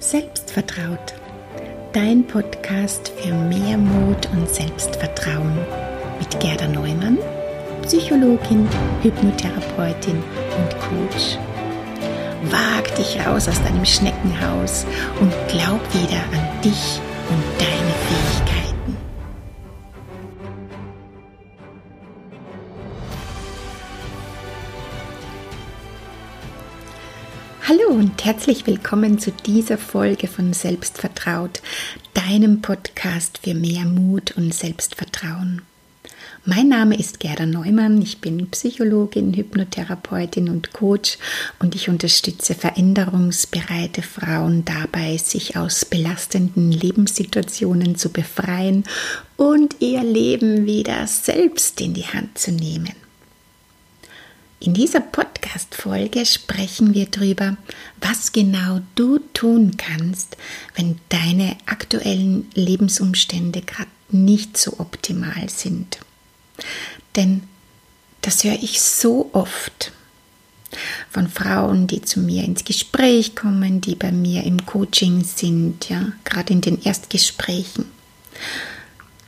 Selbstvertraut. Dein Podcast für mehr Mut und Selbstvertrauen mit Gerda Neumann, Psychologin, Hypnotherapeutin und Coach. Wag dich raus aus deinem Schneckenhaus und glaub wieder an dich und deine und herzlich willkommen zu dieser Folge von Selbstvertraut, deinem Podcast für mehr Mut und Selbstvertrauen. Mein Name ist Gerda Neumann, ich bin Psychologin, Hypnotherapeutin und Coach und ich unterstütze veränderungsbereite Frauen dabei, sich aus belastenden Lebenssituationen zu befreien und ihr Leben wieder selbst in die Hand zu nehmen. In dieser Podcast-Folge sprechen wir darüber, was genau du tun kannst, wenn deine aktuellen Lebensumstände gerade nicht so optimal sind. Denn das höre ich so oft von Frauen, die zu mir ins Gespräch kommen, die bei mir im Coaching sind, ja, gerade in den Erstgesprächen.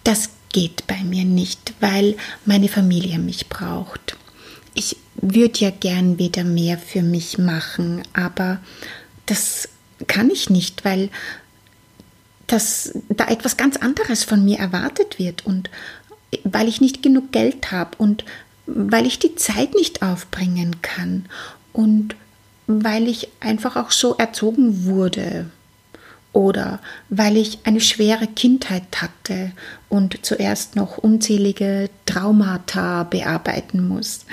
Das geht bei mir nicht, weil meine Familie mich braucht ich würde ja gern wieder mehr für mich machen, aber das kann ich nicht, weil das, da etwas ganz anderes von mir erwartet wird und weil ich nicht genug Geld habe und weil ich die Zeit nicht aufbringen kann und weil ich einfach auch so erzogen wurde oder weil ich eine schwere Kindheit hatte und zuerst noch unzählige Traumata bearbeiten muss,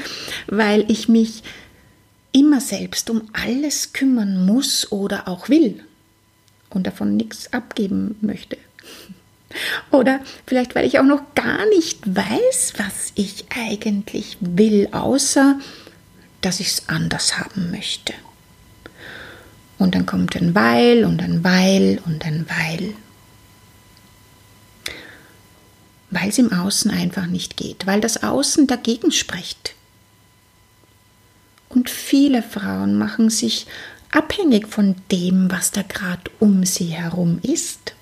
weil ich mich immer selbst um alles kümmern muss oder auch will und davon nichts abgeben möchte. Oder vielleicht, weil ich auch noch gar nicht weiß, was ich eigentlich will, außer dass ich es anders haben möchte. Und dann kommt ein Weil und ein Weil und ein Weil. Weil es im Außen einfach nicht geht, weil das Außen dagegen spricht. Und viele Frauen machen sich abhängig von dem, was da gerade um sie herum ist.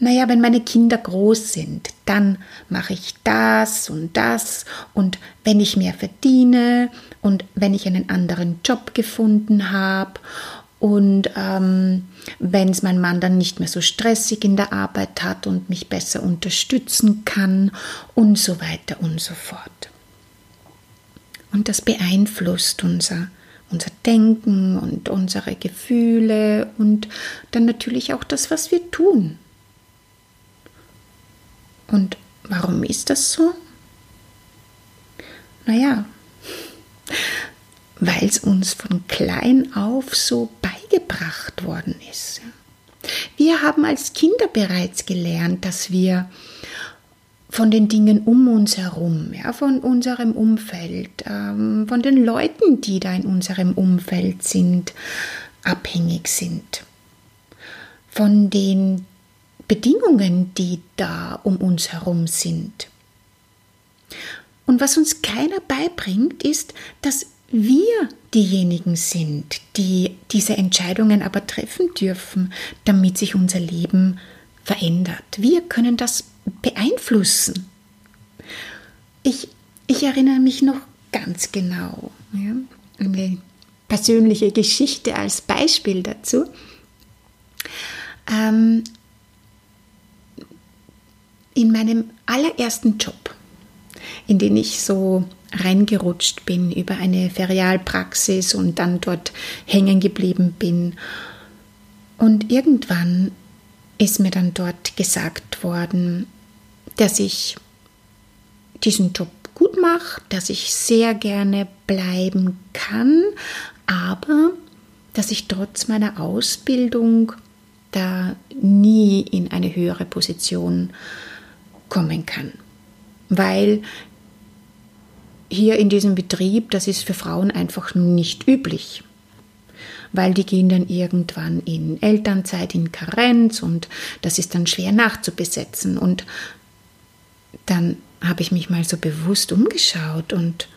Naja, wenn meine Kinder groß sind, dann mache ich das und das und wenn ich mehr verdiene und wenn ich einen anderen Job gefunden habe und ähm, wenn es mein Mann dann nicht mehr so stressig in der Arbeit hat und mich besser unterstützen kann und so weiter und so fort. Und das beeinflusst unser, unser Denken und unsere Gefühle und dann natürlich auch das, was wir tun. Und warum ist das so? Naja, weil es uns von klein auf so beigebracht worden ist. Wir haben als Kinder bereits gelernt, dass wir von den Dingen um uns herum, ja, von unserem Umfeld, ähm, von den Leuten, die da in unserem Umfeld sind, abhängig sind. Von den Bedingungen, die da um uns herum sind. Und was uns keiner beibringt, ist, dass wir diejenigen sind, die diese Entscheidungen aber treffen dürfen, damit sich unser Leben verändert. Wir können das beeinflussen. Ich, ich erinnere mich noch ganz genau, ja, eine persönliche Geschichte als Beispiel dazu. Ähm, in meinem allerersten Job in den ich so reingerutscht bin über eine Ferialpraxis und dann dort hängen geblieben bin. Und irgendwann ist mir dann dort gesagt worden, dass ich diesen Job gut mache, dass ich sehr gerne bleiben kann, aber dass ich trotz meiner Ausbildung da nie in eine höhere Position kommen kann weil hier in diesem Betrieb, das ist für Frauen einfach nicht üblich. Weil die gehen dann irgendwann in Elternzeit, in Karenz und das ist dann schwer nachzubesetzen. Und dann habe ich mich mal so bewusst umgeschaut und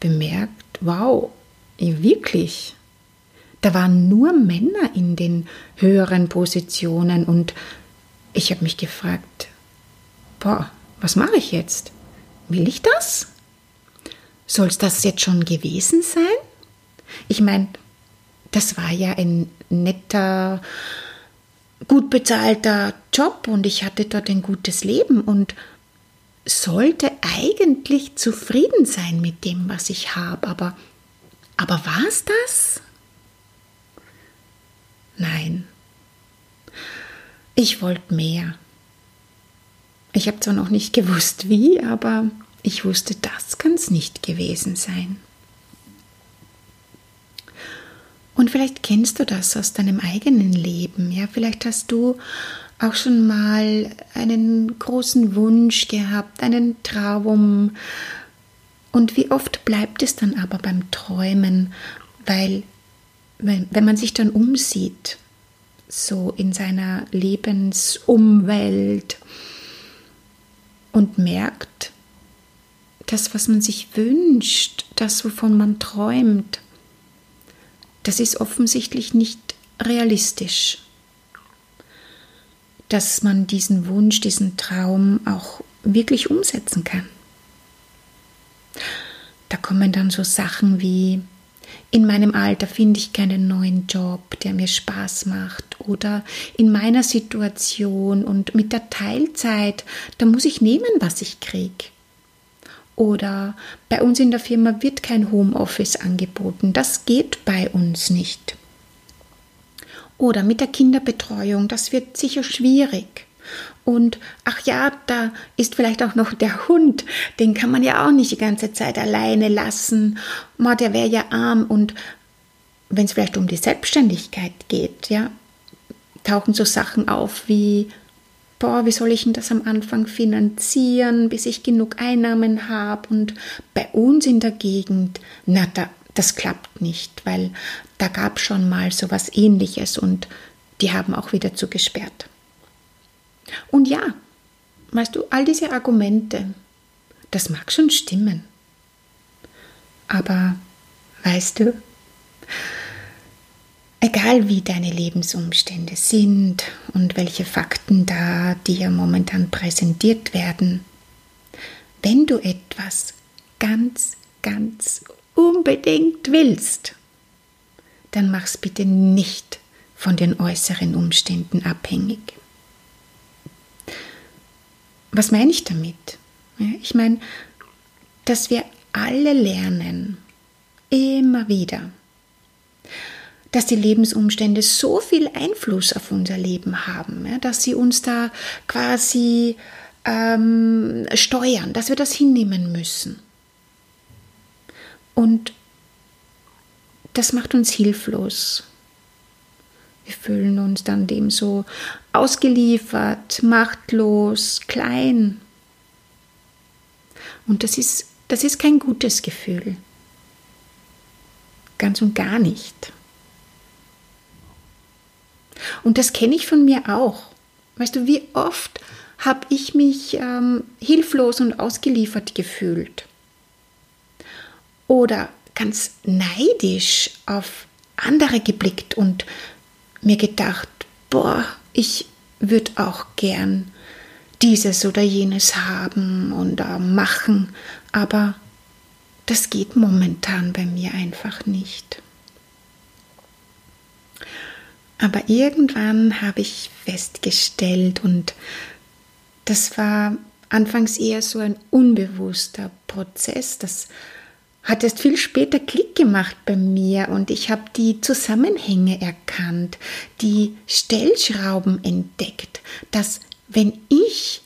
bemerkt, wow, wirklich, Da waren nur Männer in den höheren Positionen und ich habe mich gefragt, boah, was mache ich jetzt? Will ich das? Soll es das jetzt schon gewesen sein? Ich meine, das war ja ein netter, gut bezahlter Job und ich hatte dort ein gutes Leben und sollte eigentlich zufrieden sein mit dem, was ich habe. Aber, aber war es das? Nein. Ich wollte mehr. Ich habe zwar noch nicht gewusst wie, aber ich wusste, das kann es nicht gewesen sein. Und vielleicht kennst du das aus deinem eigenen Leben. Ja, vielleicht hast du auch schon mal einen großen Wunsch gehabt, einen Traum. Und wie oft bleibt es dann aber beim Träumen, weil wenn, wenn man sich dann umsieht, so in seiner Lebensumwelt und merkt, das, was man sich wünscht, das, wovon man träumt, das ist offensichtlich nicht realistisch. Dass man diesen Wunsch, diesen Traum auch wirklich umsetzen kann. Da kommen dann so Sachen wie, in meinem Alter finde ich keinen neuen Job, der mir Spaß macht. Oder in meiner Situation und mit der Teilzeit, da muss ich nehmen, was ich kriege. Oder bei uns in der Firma wird kein Homeoffice angeboten. Das geht bei uns nicht. Oder mit der Kinderbetreuung, das wird sicher schwierig. Und ach ja, da ist vielleicht auch noch der Hund, den kann man ja auch nicht die ganze Zeit alleine lassen. Ma, der wäre ja arm. Und wenn es vielleicht um die Selbstständigkeit geht, ja, tauchen so Sachen auf wie boah, wie soll ich denn das am Anfang finanzieren, bis ich genug Einnahmen habe? Und bei uns in der Gegend, na, da, das klappt nicht, weil da gab schon mal so was ähnliches und die haben auch wieder zugesperrt. Und ja, weißt du, all diese Argumente, das mag schon stimmen. Aber weißt du, Egal wie deine Lebensumstände sind und welche Fakten da dir momentan präsentiert werden, wenn du etwas ganz, ganz unbedingt willst, dann mach's bitte nicht von den äußeren Umständen abhängig. Was meine ich damit? Ich meine, dass wir alle lernen, immer wieder, dass die Lebensumstände so viel Einfluss auf unser Leben haben, dass sie uns da quasi ähm, steuern, dass wir das hinnehmen müssen. Und das macht uns hilflos. Wir fühlen uns dann dem so ausgeliefert, machtlos, klein. Und das ist, das ist kein gutes Gefühl. Ganz und gar nicht. Und das kenne ich von mir auch. Weißt du, wie oft habe ich mich ähm, hilflos und ausgeliefert gefühlt? Oder ganz neidisch auf andere geblickt und mir gedacht, boah, ich würde auch gern dieses oder jenes haben und machen, aber das geht momentan bei mir einfach nicht. Aber irgendwann habe ich festgestellt, und das war anfangs eher so ein unbewusster Prozess, das hat erst viel später Klick gemacht bei mir und ich habe die Zusammenhänge erkannt, die Stellschrauben entdeckt, dass wenn ich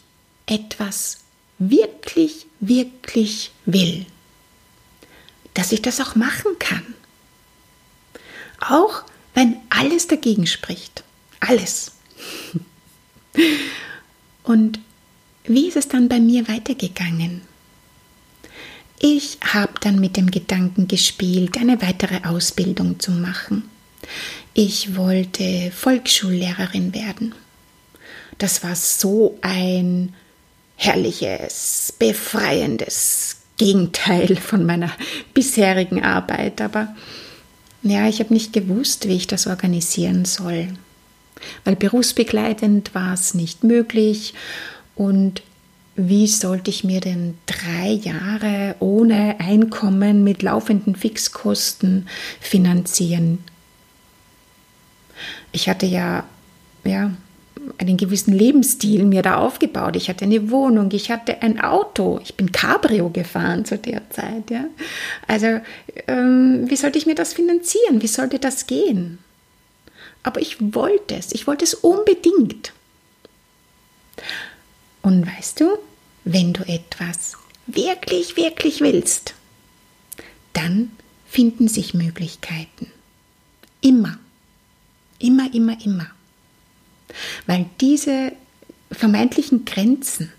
etwas wirklich, wirklich will, dass ich das auch machen kann. Auch wenn alles dagegen spricht. Alles. Und wie ist es dann bei mir weitergegangen? Ich habe dann mit dem Gedanken gespielt, eine weitere Ausbildung zu machen. Ich wollte Volksschullehrerin werden. Das war so ein herrliches, befreiendes Gegenteil von meiner bisherigen Arbeit, aber ja, ich habe nicht gewusst, wie ich das organisieren soll. Weil berufsbegleitend war es nicht möglich und wie sollte ich mir denn drei Jahre ohne Einkommen mit laufenden Fixkosten finanzieren? Ich hatte ja, ja einen gewissen Lebensstil mir da aufgebaut. Ich hatte eine Wohnung, ich hatte ein Auto, ich bin Cabrio gefahren zu der Zeit. Ja? Also ähm, wie sollte ich mir das finanzieren? Wie sollte das gehen? Aber ich wollte es, ich wollte es unbedingt. Und weißt du, wenn du etwas wirklich, wirklich willst, dann finden sich Möglichkeiten. Immer. Immer, immer, immer. Weil diese vermeintlichen Grenzen,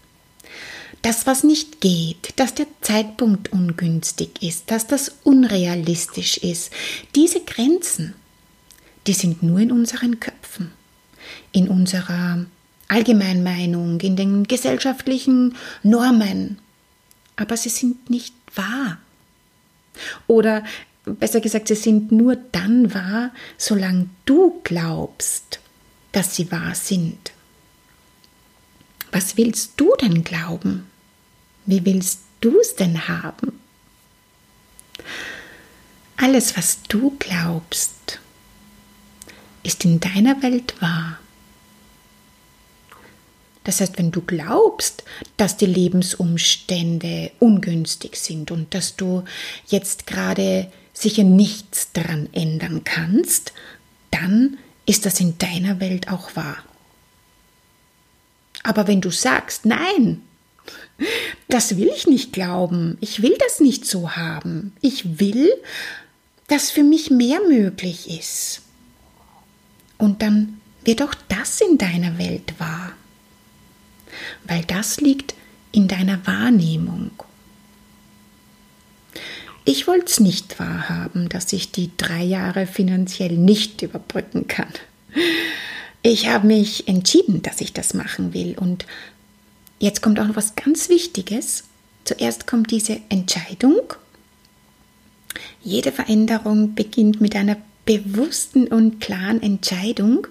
das, was nicht geht, dass der Zeitpunkt ungünstig ist, dass das unrealistisch ist, diese Grenzen, die sind nur in unseren Köpfen, in unserer Allgemeinmeinung, in den gesellschaftlichen Normen, aber sie sind nicht wahr. Oder besser gesagt, sie sind nur dann wahr, solange du glaubst, dass sie wahr sind. Was willst du denn glauben? Wie willst du es denn haben? Alles, was du glaubst, ist in deiner Welt wahr. Das heißt, wenn du glaubst, dass die Lebensumstände ungünstig sind und dass du jetzt gerade sicher nichts daran ändern kannst, dann ist das in deiner Welt auch wahr. Aber wenn du sagst, nein, das will ich nicht glauben, ich will das nicht so haben, ich will, dass für mich mehr möglich ist. Und dann wird auch das in deiner Welt wahr weil das liegt in deiner Wahrnehmung. Ich wollte es nicht wahrhaben, dass ich die drei Jahre finanziell nicht überbrücken kann. Ich habe mich entschieden, dass ich das machen will. Und jetzt kommt auch noch was ganz Wichtiges. Zuerst kommt diese Entscheidung. Jede Veränderung beginnt mit einer bewussten und klaren Entscheidung.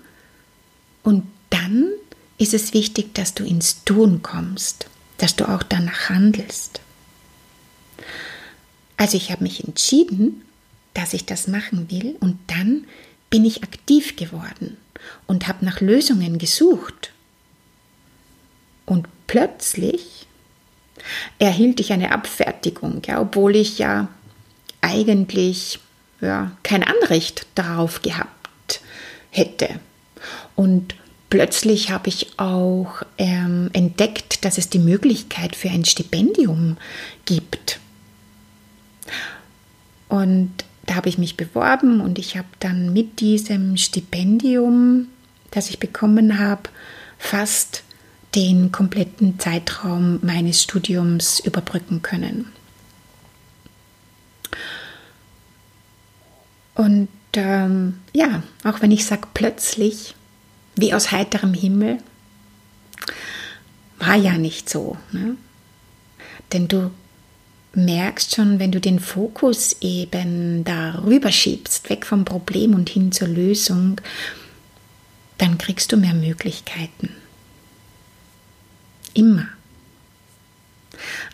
Und dann ist es wichtig, dass du ins Tun kommst, dass du auch danach handelst. Also ich habe mich entschieden, dass ich das machen will und dann bin ich aktiv geworden und habe nach Lösungen gesucht. Und plötzlich erhielt ich eine Abfertigung, ja, obwohl ich ja eigentlich ja, kein Anrecht darauf gehabt hätte. Und plötzlich habe ich auch ähm, entdeckt, dass es die Möglichkeit für ein Stipendium gibt. Und da habe ich mich beworben und ich habe dann mit diesem Stipendium, das ich bekommen habe, fast den kompletten Zeitraum meines Studiums überbrücken können. Und ähm, ja, auch wenn ich sage plötzlich, wie aus heiterem Himmel. War ja nicht so. Ne? Denn du merkst schon, wenn du den Fokus eben darüber schiebst, weg vom Problem und hin zur Lösung, dann kriegst du mehr Möglichkeiten. Immer.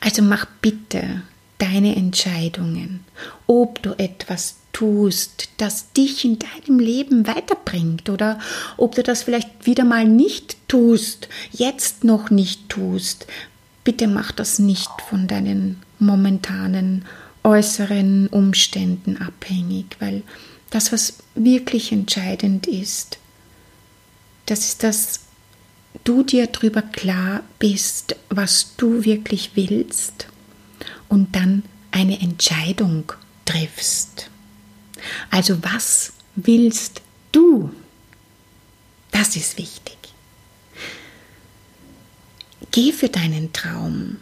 Also mach bitte deine Entscheidungen, ob du etwas tust, das dich in deinem Leben weiterbringt oder ob du das vielleicht wieder mal nicht tust, jetzt noch nicht tust. Bitte mach das nicht von deinen momentanen äußeren Umständen abhängig, weil das, was wirklich entscheidend ist, das ist, dass du dir darüber klar bist, was du wirklich willst und dann eine Entscheidung triffst. Also was willst du? Das ist wichtig. Geh für deinen Traum.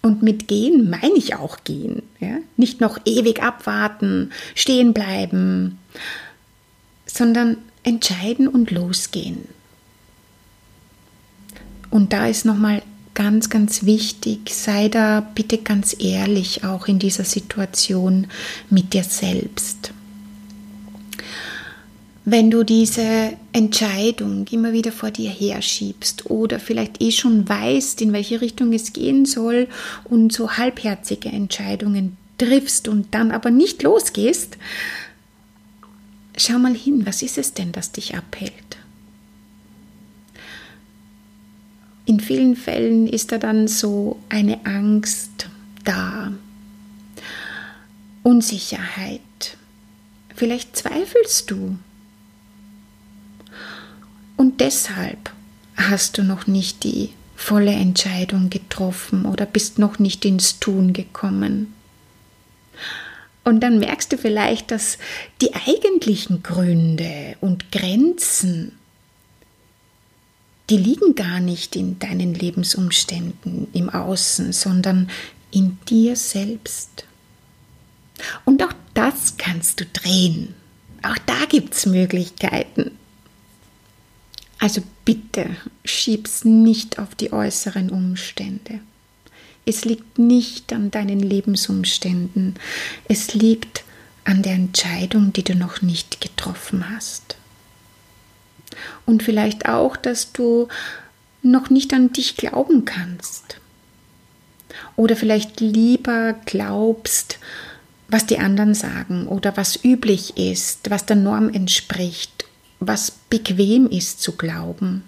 Und mit gehen meine ich auch gehen. Ja? Nicht noch ewig abwarten, stehen bleiben, sondern entscheiden und losgehen. Und da ist nochmal ganz, ganz wichtig, sei da bitte ganz ehrlich auch in dieser Situation mit dir selbst. wenn du diese Entscheidung immer wieder vor dir herschiebst oder vielleicht eh schon weißt, in welche Richtung es gehen soll und so halbherzige Entscheidungen triffst und dann aber nicht losgehst, schau mal hin, was ist es denn, das dich abhält? In vielen Fällen ist da dann so eine Angst da, Unsicherheit. Vielleicht zweifelst du und deshalb hast du noch nicht die volle Entscheidung getroffen oder bist noch nicht ins Tun gekommen. Und dann merkst du vielleicht, dass die eigentlichen Gründe und Grenzen, die liegen gar nicht in deinen Lebensumständen im Außen, sondern in dir selbst. Und auch das kannst du drehen. Auch da gibt es Möglichkeiten. Also bitte schieb's nicht auf die äußeren Umstände. Es liegt nicht an deinen Lebensumständen. Es liegt an der Entscheidung, die du noch nicht getroffen hast. Und vielleicht auch, dass du noch nicht an dich glauben kannst. Oder vielleicht lieber glaubst, was die anderen sagen oder was üblich ist, was der Norm entspricht was bequem ist zu glauben.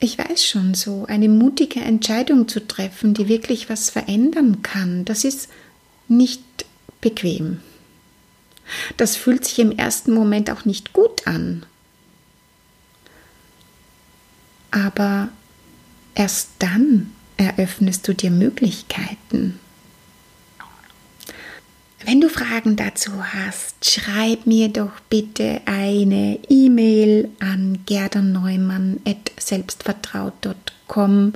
Ich weiß schon so, eine mutige Entscheidung zu treffen, die wirklich was verändern kann, das ist nicht bequem. Das fühlt sich im ersten Moment auch nicht gut an. Aber erst dann eröffnest du dir Möglichkeiten. Wenn du Fragen dazu hast, schreib mir doch bitte eine E-Mail an gerderneumann.selbstvertraut.com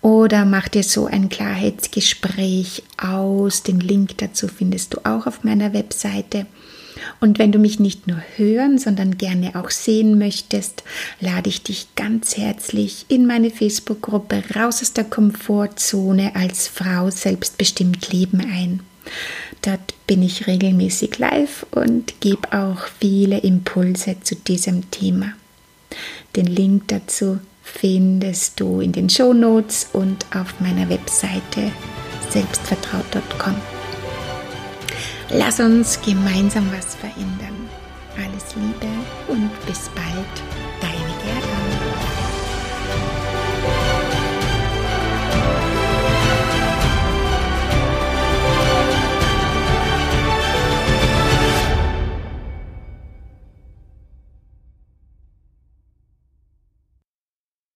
oder mach dir so ein Klarheitsgespräch aus. Den Link dazu findest du auch auf meiner Webseite. Und wenn du mich nicht nur hören, sondern gerne auch sehen möchtest, lade ich dich ganz herzlich in meine Facebook-Gruppe Raus aus der Komfortzone als Frau selbstbestimmt Leben ein. Dort bin ich regelmäßig live und gebe auch viele Impulse zu diesem Thema. Den Link dazu findest du in den Show Notes und auf meiner Webseite selbstvertraut.com. Lass uns gemeinsam was verändern. Alles Liebe und bis bald.